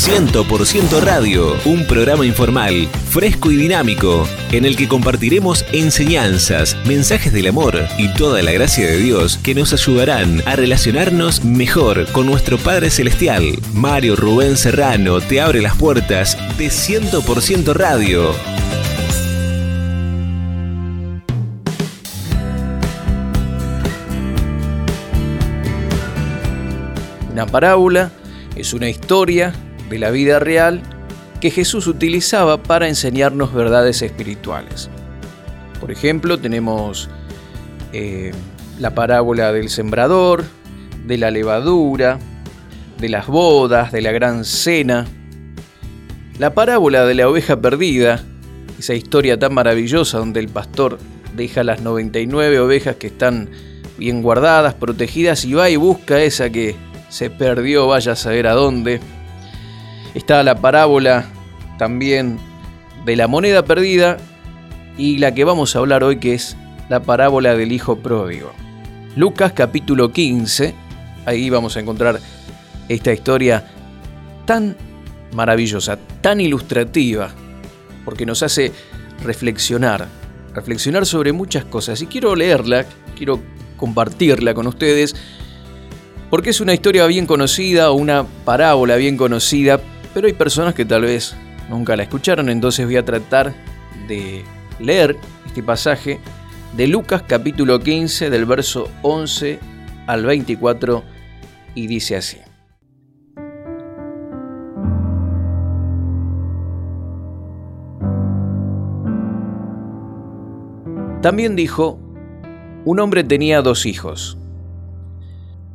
100% Radio, un programa informal, fresco y dinámico, en el que compartiremos enseñanzas, mensajes del amor y toda la gracia de Dios que nos ayudarán a relacionarnos mejor con nuestro Padre Celestial. Mario Rubén Serrano te abre las puertas de 100% Radio. Una parábola es una historia de la vida real que Jesús utilizaba para enseñarnos verdades espirituales. Por ejemplo, tenemos eh, la parábola del sembrador, de la levadura, de las bodas, de la gran cena, la parábola de la oveja perdida, esa historia tan maravillosa donde el pastor deja las 99 ovejas que están bien guardadas, protegidas y va y busca esa que se perdió, vaya a saber a dónde. Está la parábola también de la moneda perdida y la que vamos a hablar hoy que es la parábola del hijo pródigo. Lucas capítulo 15, ahí vamos a encontrar esta historia tan maravillosa, tan ilustrativa, porque nos hace reflexionar, reflexionar sobre muchas cosas. Y quiero leerla, quiero compartirla con ustedes porque es una historia bien conocida una parábola bien conocida, pero hay personas que tal vez nunca la escucharon, entonces voy a tratar de leer este pasaje de Lucas capítulo 15 del verso 11 al 24 y dice así. También dijo, un hombre tenía dos hijos.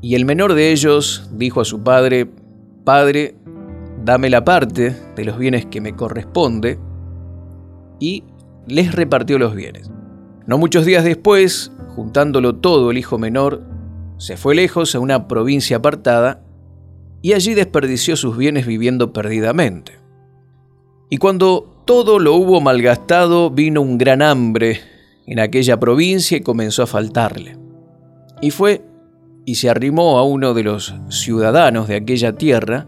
Y el menor de ellos dijo a su padre, Padre, dame la parte de los bienes que me corresponde, y les repartió los bienes. No muchos días después, juntándolo todo el hijo menor, se fue lejos a una provincia apartada, y allí desperdició sus bienes viviendo perdidamente. Y cuando todo lo hubo malgastado, vino un gran hambre en aquella provincia y comenzó a faltarle. Y fue y se arrimó a uno de los ciudadanos de aquella tierra,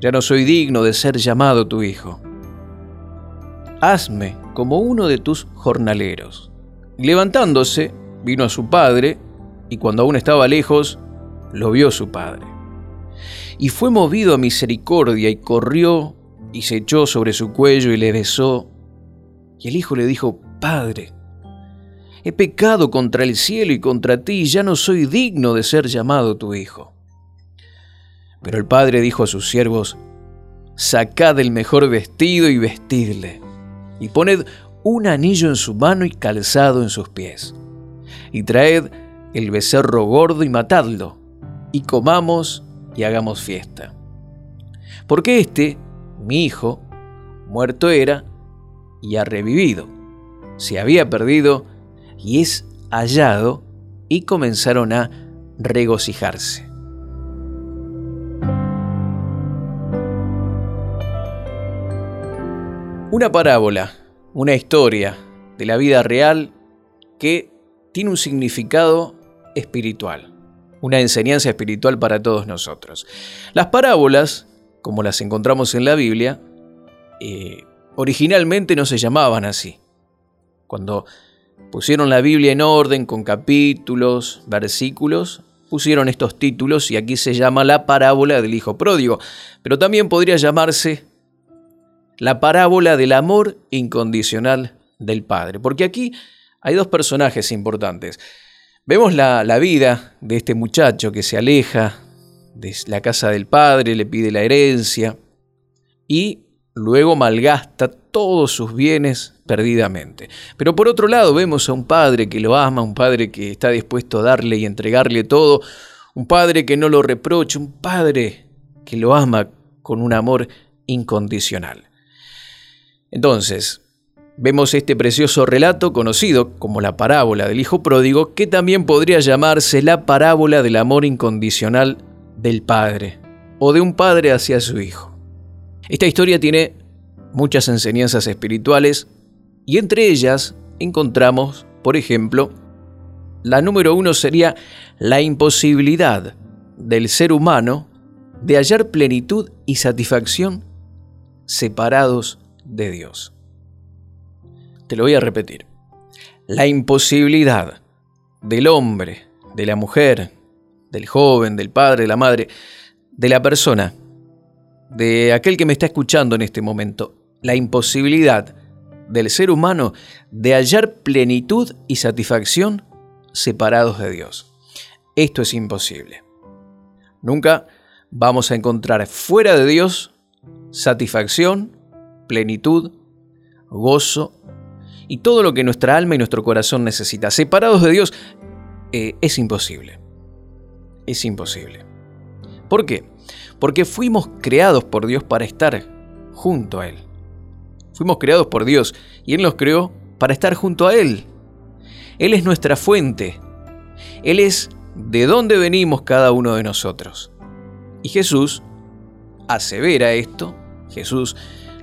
Ya no soy digno de ser llamado tu hijo. Hazme como uno de tus jornaleros. levantándose, vino a su padre, y cuando aún estaba lejos, lo vio su padre. Y fue movido a misericordia y corrió y se echó sobre su cuello y le besó. Y el hijo le dijo, Padre, He pecado contra el cielo y contra ti, ya no soy digno de ser llamado tu hijo. Pero el padre dijo a sus siervos, Sacad el mejor vestido y vestidle, y poned un anillo en su mano y calzado en sus pies, y traed el becerro gordo y matadlo, y comamos y hagamos fiesta. Porque este, mi hijo, muerto era y ha revivido. Se había perdido y es hallado y comenzaron a regocijarse. Una parábola, una historia de la vida real que tiene un significado espiritual, una enseñanza espiritual para todos nosotros. Las parábolas, como las encontramos en la Biblia, eh, originalmente no se llamaban así. Cuando Pusieron la Biblia en orden con capítulos, versículos, pusieron estos títulos y aquí se llama la parábola del Hijo Pródigo, pero también podría llamarse la parábola del amor incondicional del Padre, porque aquí hay dos personajes importantes. Vemos la, la vida de este muchacho que se aleja de la casa del Padre, le pide la herencia y luego malgasta todos sus bienes perdidamente. Pero por otro lado vemos a un padre que lo ama, un padre que está dispuesto a darle y entregarle todo, un padre que no lo reprocha, un padre que lo ama con un amor incondicional. Entonces, vemos este precioso relato conocido como la parábola del Hijo Pródigo, que también podría llamarse la parábola del amor incondicional del Padre, o de un Padre hacia su Hijo. Esta historia tiene muchas enseñanzas espirituales y entre ellas encontramos, por ejemplo, la número uno sería la imposibilidad del ser humano de hallar plenitud y satisfacción separados de Dios. Te lo voy a repetir. La imposibilidad del hombre, de la mujer, del joven, del padre, de la madre, de la persona, de aquel que me está escuchando en este momento, la imposibilidad del ser humano de hallar plenitud y satisfacción separados de Dios. Esto es imposible. Nunca vamos a encontrar fuera de Dios satisfacción, plenitud, gozo y todo lo que nuestra alma y nuestro corazón necesita. Separados de Dios eh, es imposible. Es imposible. ¿Por qué? Porque fuimos creados por Dios para estar junto a Él. Fuimos creados por Dios y Él nos creó para estar junto a Él. Él es nuestra fuente. Él es de dónde venimos cada uno de nosotros. Y Jesús asevera esto, Jesús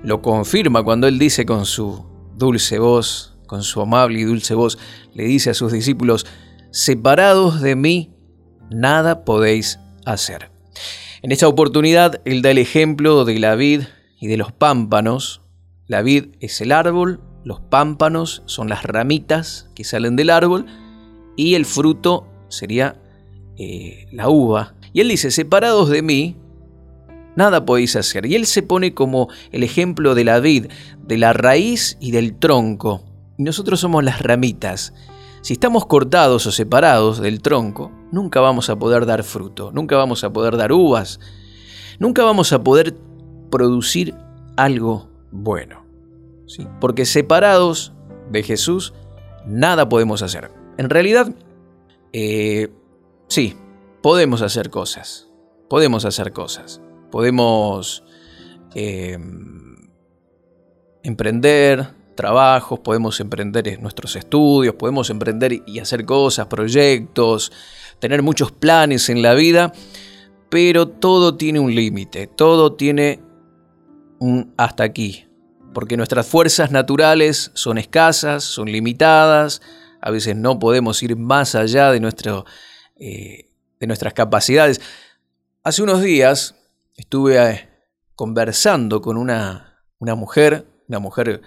lo confirma cuando Él dice con su dulce voz, con su amable y dulce voz, le dice a sus discípulos, separados de mí, nada podéis hacer. En esta oportunidad, Él da el ejemplo de la vid y de los pámpanos. La vid es el árbol, los pámpanos son las ramitas que salen del árbol y el fruto sería eh, la uva. Y Él dice, separados de mí, nada podéis hacer. Y Él se pone como el ejemplo de la vid, de la raíz y del tronco. Y nosotros somos las ramitas. Si estamos cortados o separados del tronco, nunca vamos a poder dar fruto, nunca vamos a poder dar uvas, nunca vamos a poder producir algo bueno. ¿sí? Porque separados de Jesús, nada podemos hacer. En realidad, eh, sí, podemos hacer cosas, podemos hacer cosas, podemos eh, emprender, trabajos, podemos emprender nuestros estudios, podemos emprender y hacer cosas, proyectos, tener muchos planes en la vida, pero todo tiene un límite, todo tiene un hasta aquí, porque nuestras fuerzas naturales son escasas, son limitadas, a veces no podemos ir más allá de, nuestro, eh, de nuestras capacidades. Hace unos días estuve eh, conversando con una, una mujer, una mujer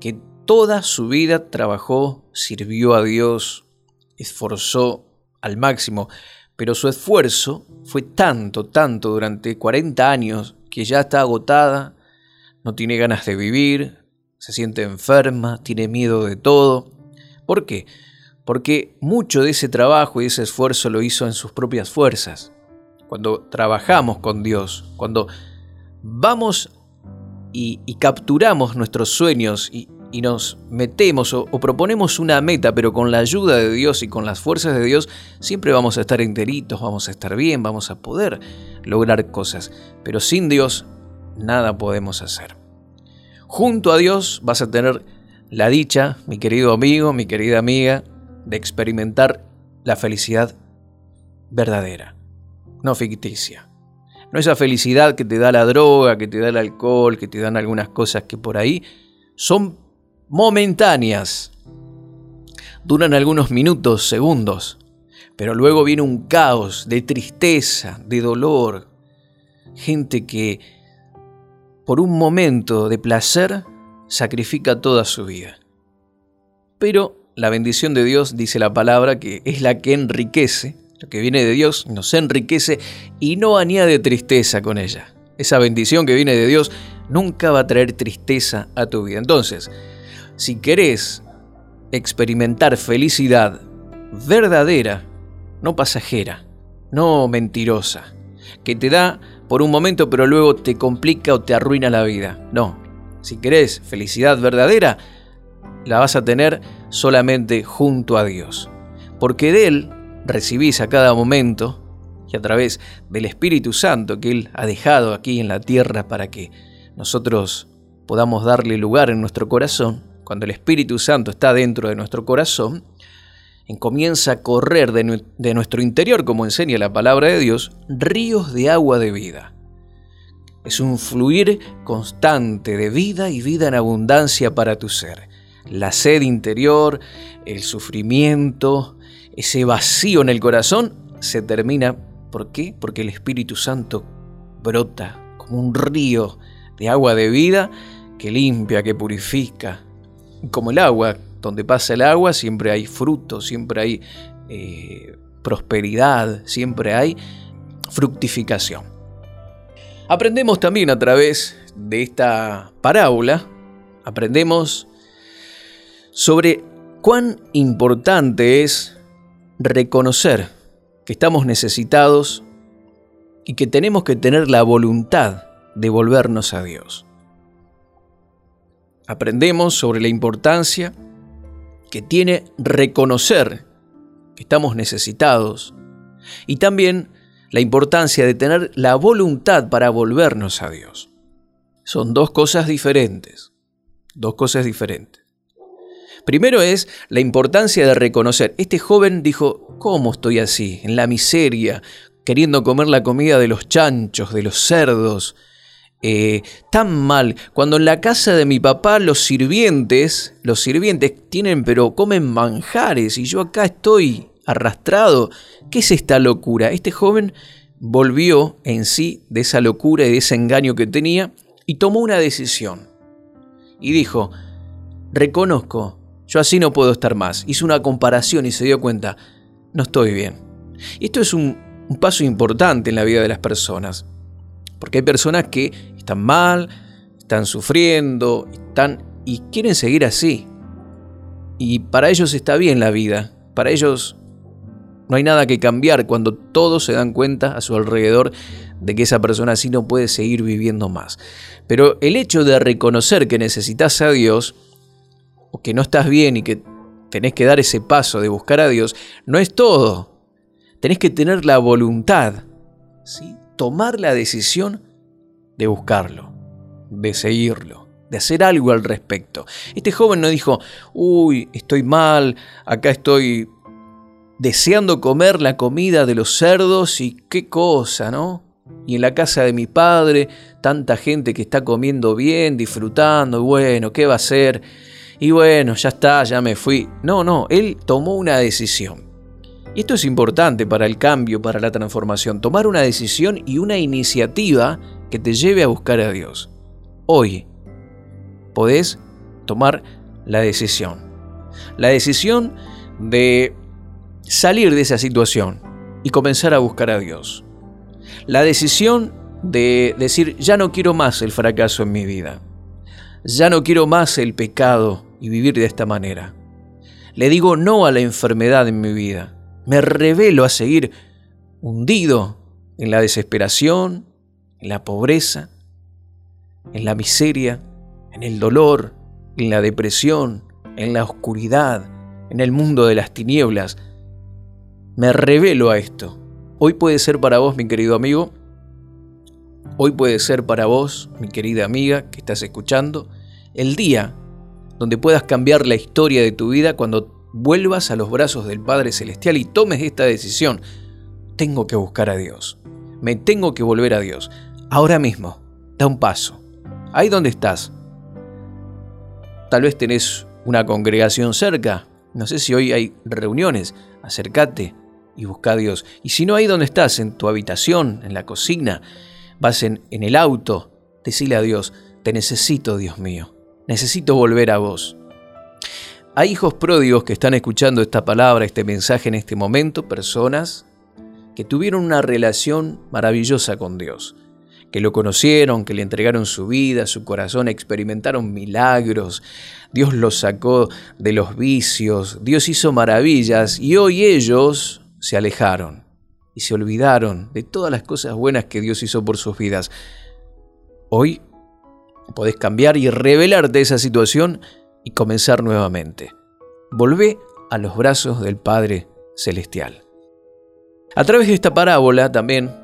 que toda su vida trabajó, sirvió a Dios, esforzó al máximo, pero su esfuerzo fue tanto, tanto durante 40 años que ya está agotada, no tiene ganas de vivir, se siente enferma, tiene miedo de todo. ¿Por qué? Porque mucho de ese trabajo y ese esfuerzo lo hizo en sus propias fuerzas. Cuando trabajamos con Dios, cuando vamos y, capturamos nuestros sueños y, nos metemos o, proponemos una meta, pero con la ayuda de Dios y con las fuerzas de Dios, siempre vamos a estar enteritos, vamos a estar bien, vamos a poder lograr cosas. Pero sin Dios, nada podemos hacer. Junto a Dios vas a tener la dicha, mi querido amigo, mi querida amiga, de experimentar la felicidad verdadera, no ficticia. No esa felicidad que te da la droga, que te da el alcohol, que te dan algunas cosas que por ahí son momentáneas. Duran algunos minutos, segundos, pero luego viene un caos de tristeza, de dolor. Gente que por un momento de placer sacrifica toda su vida. Pero la bendición de Dios, dice la palabra, que es la que enriquece, lo que viene de Dios nos enriquece y no añade tristeza con ella. Esa bendición que viene de Dios nunca va a traer tristeza a tu vida. Entonces, si querés experimentar felicidad verdadera, no pasajera, no mentirosa, que te da por un momento pero luego te complica o te arruina la vida. No, si querés felicidad verdadera, la vas a tener solamente junto a Dios. Porque de Él recibís a cada momento y a través del Espíritu Santo que Él ha dejado aquí en la tierra para que nosotros podamos darle lugar en nuestro corazón, cuando el Espíritu Santo está dentro de nuestro corazón, comienza a correr de, de nuestro interior, como enseña la palabra de Dios, ríos de agua de vida. Es un fluir constante de vida y vida en abundancia para tu ser. La sed interior, el sufrimiento, ese vacío en el corazón se termina. ¿Por qué? Porque el Espíritu Santo brota como un río de agua de vida que limpia, que purifica. Como el agua, donde pasa el agua siempre hay fruto, siempre hay eh, prosperidad, siempre hay fructificación. Aprendemos también a través de esta parábola, aprendemos sobre cuán importante es reconocer que estamos necesitados y que tenemos que tener la voluntad de volvernos a Dios. Aprendemos sobre la importancia que tiene reconocer que estamos necesitados y también la importancia de tener la voluntad para volvernos a Dios. Son dos cosas diferentes, dos cosas diferentes. Primero es la importancia de reconocer. Este joven dijo, ¿cómo estoy así? En la miseria, queriendo comer la comida de los chanchos, de los cerdos. Eh, tan mal, cuando en la casa de mi papá los sirvientes, los sirvientes tienen pero comen manjares y yo acá estoy arrastrado. ¿Qué es esta locura? Este joven volvió en sí de esa locura y de ese engaño que tenía y tomó una decisión. Y dijo, reconozco yo así no puedo estar más. Hizo una comparación y se dio cuenta, no estoy bien. Esto es un, paso importante en la vida de las personas. Porque hay personas que están mal, están sufriendo, están y quieren seguir así. Y para ellos está bien la vida. Para ellos no hay nada que cambiar cuando todos se dan cuenta a su alrededor de que esa persona así no puede seguir viviendo más. Pero el hecho de reconocer que necesitas a Dios o que no estás bien y que tenés que dar ese paso de buscar a Dios, no es todo. Tenés que tener la voluntad, ¿sí? tomar la decisión de buscarlo, de seguirlo, de hacer algo al respecto. Este joven no dijo, uy, estoy mal, acá estoy deseando comer la comida de los cerdos y qué cosa, ¿no? Y en la casa de mi padre, tanta gente que está comiendo bien, disfrutando, bueno, ¿qué va a hacer? Y bueno, ya está, ya me fui. No, no, él tomó una decisión. Y esto es importante para el cambio, para la transformación, tomar una decisión y una iniciativa que te lleve a buscar a Dios. Hoy podés tomar la decisión. La decisión de salir de esa situación y comenzar a buscar a Dios. La decisión de decir, ya no quiero más el fracaso en mi vida. Ya no quiero más el pecado y vivir de esta manera. Le digo no a la enfermedad en mi vida. Me revelo a seguir hundido en la desesperación, en la pobreza, en la miseria, en el dolor, en la depresión, en la oscuridad, en el mundo de las tinieblas. Me revelo a esto. Hoy puede ser para vos, mi querido amigo, hoy puede ser para vos, mi querida amiga que estás escuchando, el día donde puedas cambiar la historia de tu vida cuando vuelvas a los brazos del Padre Celestial y tomes esta decisión. Tengo que buscar a Dios. Me tengo que volver a Dios. Ahora mismo, da un paso. Ahí donde estás. Tal vez tenés una congregación cerca. No sé si hoy hay reuniones. Acércate y busca a Dios. Y si no, ahí donde estás, en tu habitación, en la cocina, vas en, el auto, decile a Dios, te necesito, Dios mío necesito volver a vos. Hay hijos pródigos que están escuchando esta palabra, este mensaje en este momento, personas que tuvieron una relación maravillosa con Dios, que lo conocieron, que le entregaron su vida, su corazón, experimentaron milagros, Dios los sacó de los vicios, Dios hizo maravillas y hoy ellos se alejaron y se olvidaron de todas las cosas buenas que Dios hizo por sus vidas. Hoy Podés cambiar y revelarte esa situación y comenzar nuevamente. Volvé a los brazos del Padre Celestial. A través de esta parábola también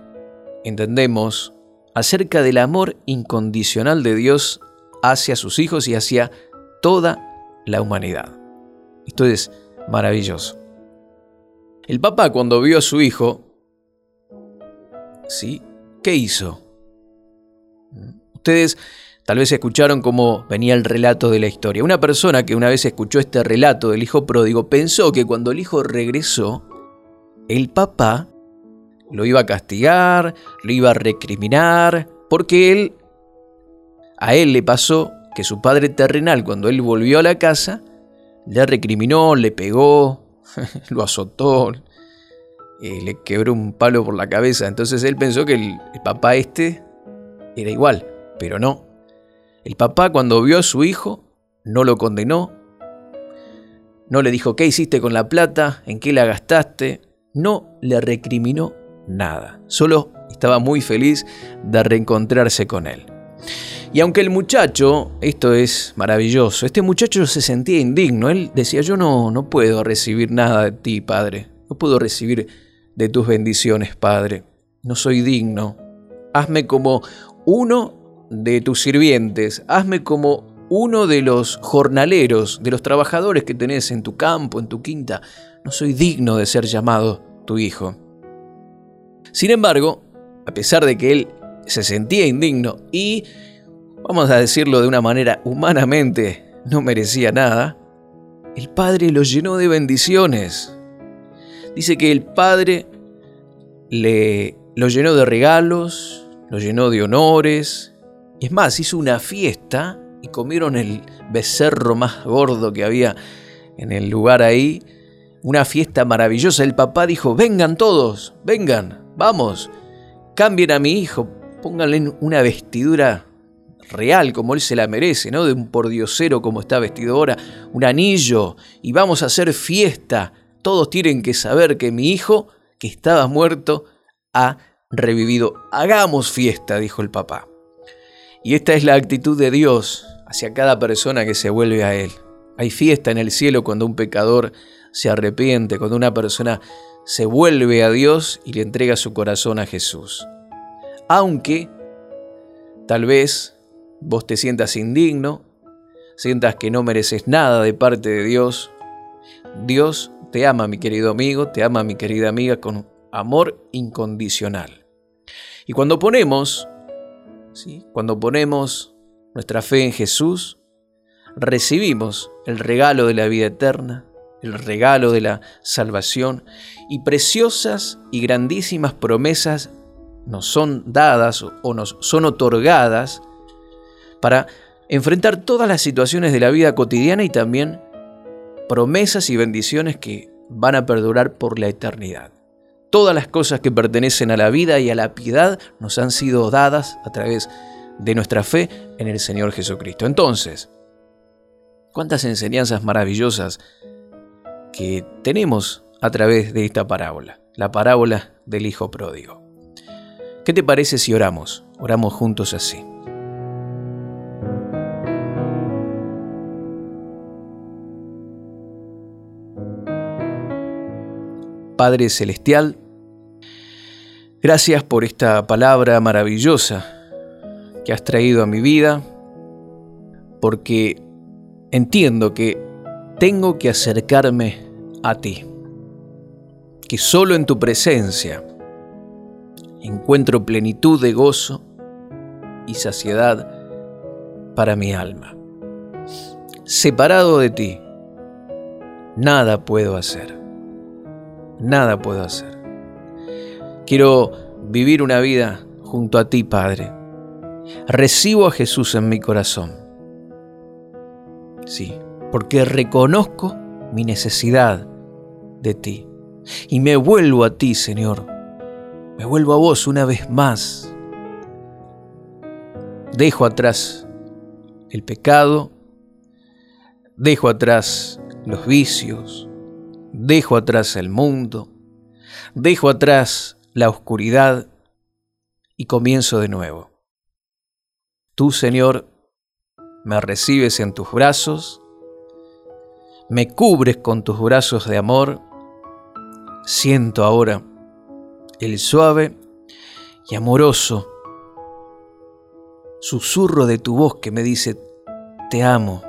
entendemos acerca del amor incondicional de Dios hacia sus hijos y hacia toda la humanidad. Esto es maravilloso. El papá cuando vio a su hijo, ¿sí? ¿Qué hizo? Ustedes tal vez escucharon cómo venía el relato de la historia. Una persona que una vez escuchó este relato del hijo pródigo pensó que cuando el hijo regresó, el papá lo iba a castigar, lo iba a recriminar, porque él, a él le pasó que su padre terrenal, cuando él volvió a la casa, le recriminó, le pegó, lo azotó, eh, le quebró un palo por la cabeza. Entonces él pensó que el, el papá este era igual, pero no. El papá cuando vio a su hijo, no lo condenó, no le dijo qué hiciste con la plata, en qué la gastaste, no le recriminó nada, solo estaba muy feliz de reencontrarse con él. Y aunque el muchacho, esto es maravilloso, este muchacho se sentía indigno, él decía, yo no, no puedo recibir nada de ti, Padre, no puedo recibir de tus bendiciones, Padre, no soy digno, hazme como uno de tus sirvientes, hazme como uno de los jornaleros, de los trabajadores que tenés en tu campo, en tu quinta, no soy digno de ser llamado tu hijo. Sin embargo, a pesar de que él se sentía indigno y, vamos a decirlo de una manera humanamente, no merecía nada, el Padre lo llenó de bendiciones. Dice que el Padre le lo llenó de regalos, lo llenó de honores. Y es más, hizo una fiesta y comieron el becerro más gordo que había en el lugar ahí. Una fiesta maravillosa. El papá dijo, vengan todos, vengan, vamos, cambien a mi hijo, pónganle una vestidura real como él se la merece, ¿no? De un pordiosero como está vestido ahora, un anillo, y vamos a hacer fiesta. Todos tienen que saber que mi hijo, que estaba muerto, ha revivido. Hagamos fiesta, dijo el papá. Y esta es la actitud de Dios hacia cada persona que se vuelve a Él. Hay fiesta en el cielo cuando un pecador se arrepiente, cuando una persona se vuelve a Dios y le entrega su corazón a Jesús. Aunque tal vez vos te sientas indigno, sientas que no mereces nada de parte de Dios, Dios te ama, mi querido amigo, te ama, mi querida amiga, con amor incondicional. Y cuando ponemos, ¿sí? cuando ponemos nuestra fe en Jesús, recibimos el regalo de la vida eterna, el regalo de la salvación y preciosas y grandísimas promesas nos son dadas o nos son otorgadas para enfrentar todas las situaciones de la vida cotidiana y también promesas y bendiciones que van a perdurar por la eternidad. Todas las cosas que pertenecen a la vida y a la piedad nos han sido dadas a través de nuestra fe en el Señor Jesucristo. Entonces, cuántas enseñanzas maravillosas que tenemos a través de esta parábola, la parábola del Hijo Pródigo. ¿Qué te parece si oramos? Oramos juntos así. Padre Celestial, gracias por esta palabra maravillosa que has traído a mi vida, porque entiendo que tengo que acercarme a ti, que solo en tu presencia encuentro plenitud de gozo y saciedad para mi alma. Separado de ti, nada puedo hacer nada puedo hacer. Quiero vivir una vida junto a ti, Padre. Recibo a Jesús en mi corazón. Sí, porque reconozco mi necesidad de ti. Y me vuelvo a ti, Señor. Me vuelvo a vos una vez más. Dejo atrás el pecado, dejo atrás los vicios, dejo atrás el mundo, dejo atrás la oscuridad y comienzo de nuevo. Tú, Señor, me recibes en tus brazos, me cubres con tus brazos de amor, siento ahora el suave y amoroso susurro de tu voz que me dice, te amo.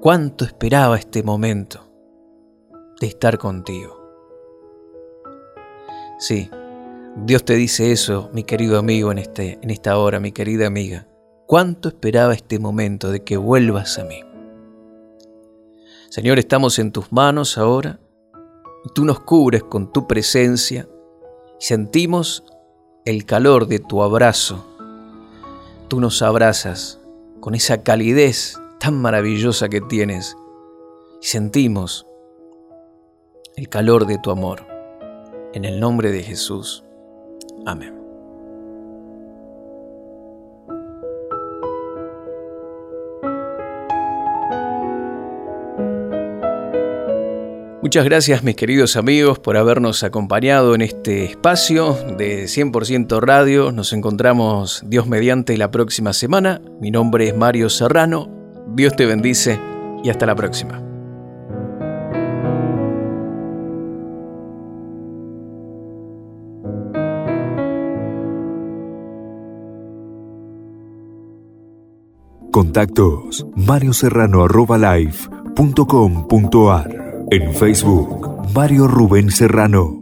Cuánto esperaba este momento de estar contigo. Sí, Dios te dice eso, mi querido amigo, en, este, en esta hora, mi querida amiga. Cuánto esperaba este momento de que vuelvas a mí. Señor, estamos en tus manos ahora y tú nos cubres con tu presencia y sentimos el calor de tu abrazo. Tú nos abrazas con esa calidez tan maravillosa que tienes y sentimos el calor de tu amor. En el nombre de Jesús. Amén. Muchas gracias mis queridos amigos por habernos acompañado en este espacio de 100% Radio. Nos encontramos Dios mediante la próxima semana. Mi nombre es Mario Serrano. Dios te bendice y hasta la próxima. Contactos marioserrano.live.com.ar En Facebook, Mario Rubén Serrano.